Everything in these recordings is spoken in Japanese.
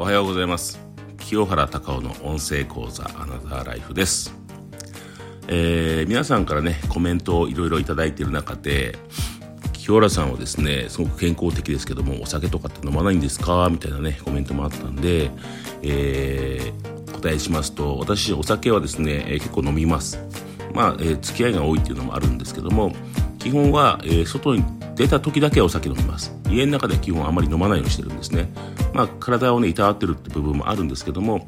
おはようございます。清原隆夫の音声講座アナザーライフです。えー、皆さんからねコメントをいろいろいただいている中で清原さんはですねすごく健康的ですけどもお酒とかって飲まないんですか？みたいなねコメントもあったんで、えー、答えしますと私お酒はですね、えー、結構飲みます。まあ、えー、付き合いが多いっていうのもあるんですけども基本は、えー、外に出た時だけお酒飲みます。家の中では基本あまり飲まないようにしてるんですね。まあ体をねいたわってるって部分もあるんですけども、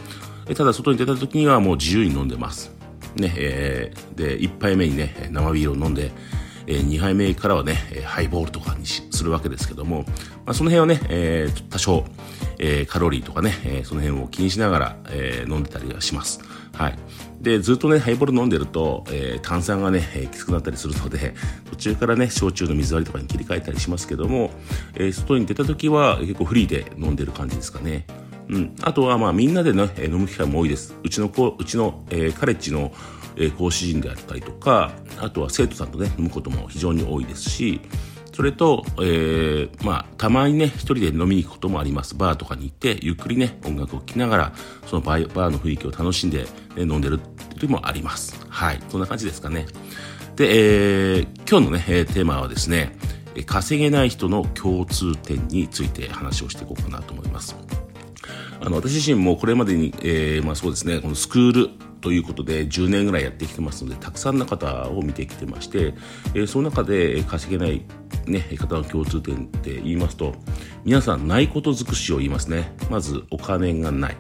ただ外に出た時にはもう自由に飲んでます。ねえー、で1杯目にね生ビールを飲んで、えー、2杯目からはねハイボールとかにするわけですけども、まあ、その辺はね、えー、多少、えー、カロリーとかね、えー、その辺を気にしながら、えー、飲んでたりはします。はい。で、ずっとね、ハイボール飲んでると、えー、炭酸がね、えー、きつくなったりするので、途中からね、焼酎の水割りとかに切り替えたりしますけども、えー、外に出た時は結構フリーで飲んでる感じですかね。うん。あとは、まあ、みんなでね、飲む機会も多いです。うちの子、うちの、えー、カレッジの、えー、講師陣であったりとか、あとは生徒さんとね、飲むことも非常に多いですし、それと、えー、まあ、たまにね、一人で飲みに行くこともあります。バーとかに行って、ゆっくりね、音楽を聴きながら、そのバーバーの雰囲気を楽しんで、ね、飲んでるっていうのもあります。はい。そんな感じですかね。で、えー、今日のね、テーマはですね、稼げない人の共通点について話をしていこうかなと思います。あの、私自身もこれまでに、えー、まあそうですね、このスクールということで10年ぐらいやってきてますので、たくさんの方を見てきてまして、えー、その中で稼げないね、方の共通点って言いますと、皆さんないこと尽くしを言いますね。まずお金がない。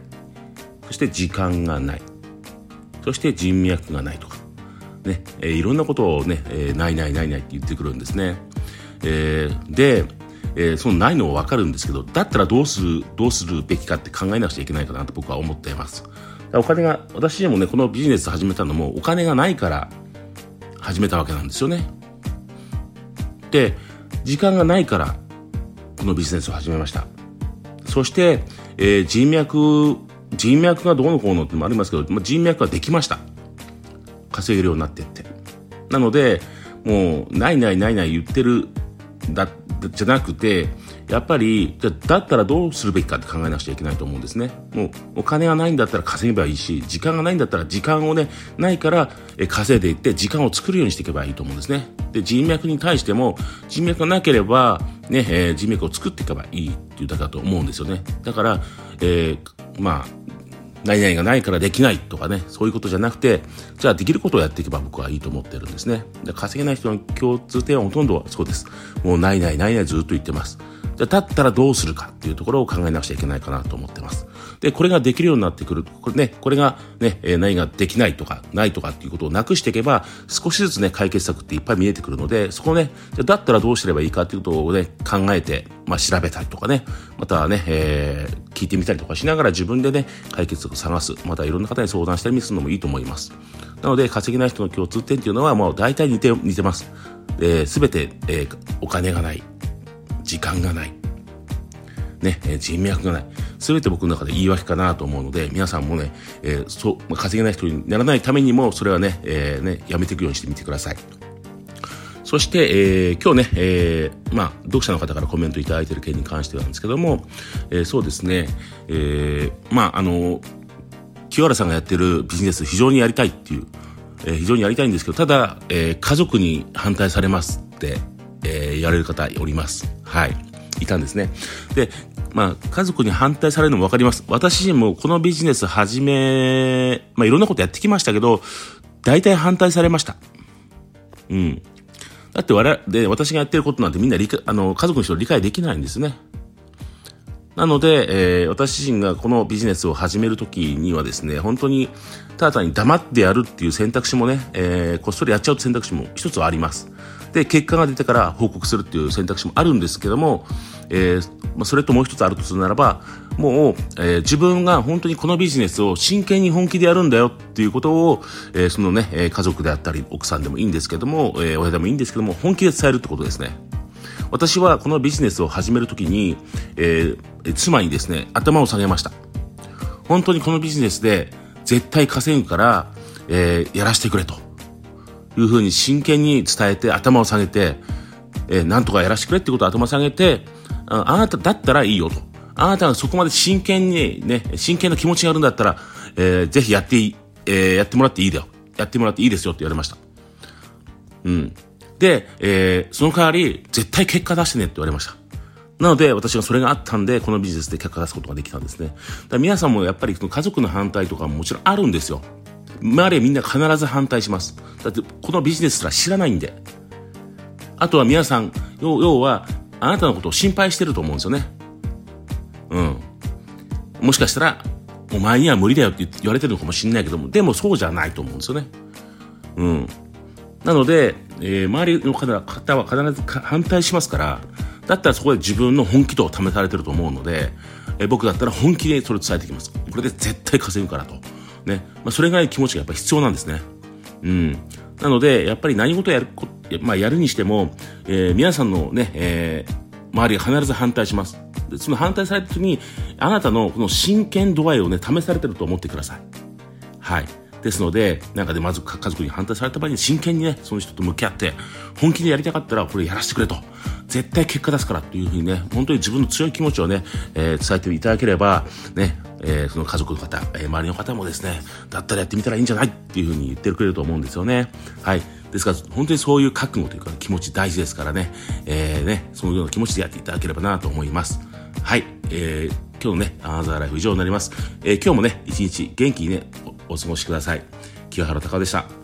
そして時間がない。そして人脈がないとか。ね、えー、いろんなことをね、えー、ないないないないって言ってくるんですね。えー、で、えー、そのないのはわかるんですけど、だったらどうする、どうするべきかって考えなくちゃいけないかなと僕は思っています。お金が、私にもね、このビジネス始めたのもお金がないから始めたわけなんですよね。で、時間がないからこのビジネスを始めました。そして、えー、人脈、人脈がどうのこうのってもありますけど、まあ、人脈はできました。稼げるようになってって。なので、もう、ないないないない言ってるだじゃなくて、やっぱり、だったらどうするべきかって考えなくちゃいけないと思うんですね。もう、お金がないんだったら稼げばいいし、時間がないんだったら時間をね、ないから、稼いでいって、時間を作るようにしていけばいいと思うんですね。で、人脈に対しても、人脈がなければ、ね、えー、人脈を作っていけばいいっていうだけだと思うんですよね。だから、えー、まあ、何々がないからできないとかね、そういうことじゃなくて、じゃあできることをやっていけば僕はいいと思ってるんですね。で稼げない人の共通点はほとんどはそうです。もうないないないないずっと言ってます。じゃあだったらどうするかっていうところを考えなくちゃいけないかなと思ってます。で、これができるようになってくる。これね、これがね、え、何ができないとか、ないとかっていうことをなくしていけば、少しずつね、解決策っていっぱい見えてくるので、そこね、じゃだったらどうすればいいかっていうことをね、考えて、まあ調べたりとかね、またね、えー、聞いてみたりとかしながら自分でね、解決策を探す。またいろんな方に相談したりするのもいいと思います。なので、稼げない人の共通点っていうのはもう大体似て、似てます。すべて、えー、お金がない。時間がない。ね、人脈がない。すべて僕の中で言い訳かなと思うので、皆さんもね、えー、そう、まあ、稼げない人にならないためにも、それはね、えー、ね、やめていくようにしてみてください。そして、えー、今日ね、えー、まあ、読者の方からコメントいただいている件に関してなんですけども、えー、そうですね、えー、まあ、あの、清原さんがやってるビジネス非常にやりたいっていう、えー、非常にやりたいんですけど、ただ、えー、家族に反対されますって、えー、やれる方おります。はい。いたんですね。で、まあ、家族に反対されるのもわかります。私自身もこのビジネス始め、まあ、いろんなことやってきましたけど、大体反対されました。うん。だって我々、で、私がやってることなんてみんな理解、あの、家族の人理解できないんですね。なので、えー、私自身がこのビジネスを始めるときにはですね、本当に、ただ単に黙ってやるっていう選択肢もね、えー、こっそりやっちゃう選択肢も一つはあります。で、結果が出てから報告するっていう選択肢もあるんですけども、えー、まあ、それともう一つあるとするならば、もう、えー、自分が本当にこのビジネスを真剣に本気でやるんだよっていうことを、えー、そのね、え家族であったり、奥さんでもいいんですけども、え親でもいいんですけども、本気で伝えるってことですね。私はこのビジネスを始めるときに、えー、妻にですね、頭を下げました。本当にこのビジネスで絶対稼ぐから、えー、やらせてくれと。いうふうに真剣に伝えて頭を下げて、えー、なんとかやらせてくれってことを頭下げて、ああなただったらいいよと。あなたがそこまで真剣にね、真剣な気持ちがあるんだったら、えー、ぜひやっていい、えー、やってもらっていいだよ。やってもらっていいですよって言われました。うん。で、えー、その代わり、絶対結果出してねって言われました。なので、私がそれがあったんで、このビジネスで結果出すことができたんですね。だ皆さんもやっぱりその家族の反対とかももちろんあるんですよ。周りはみんな必ず反対します。だって、このビジネスすら知らないんで。あとは皆さん、要は、あなたのことを心配してると思うんですよね。うん。もしかしたら、お前には無理だよって言われてるのかもしれないけども、でもそうじゃないと思うんですよね。うん。なので、えー、周りの方は必ず反対しますから、だったらそこで自分の本気度を試されてると思うので、えー、僕だったら本気でそれ伝えてきます。これで絶対稼ぐからと。ね。まあ、それぐらい気持ちがやっぱ必要なんですね。うん。なので、やっぱり何事やるこ、まあ、やるにしても、えー、皆さんのね、えー、周りが必ず反対します。でその反対された時に、あなたのこの真剣度合いをね、試されてると思ってください。はい。ですので、なんかでまず家族に反対された場合に真剣にね、その人と向き合って、本気でやりたかったらこれやらせてくれと。絶対結果出すからっていうふうにね、本当に自分の強い気持ちをね、えー、伝えていただければ、ね、えー、その家族の方、えー、周りの方もですね、だったらやってみたらいいんじゃないっていうふうに言ってくれると思うんですよね。はい。ですから、本当にそういう覚悟というか気持ち大事ですからね、えー、ね、そのような気持ちでやっていただければなと思います。はい。えー、今日のね、アナザーライフ以上になります。えー、今日もね、一日元気にねお、お過ごしください。清原隆でした。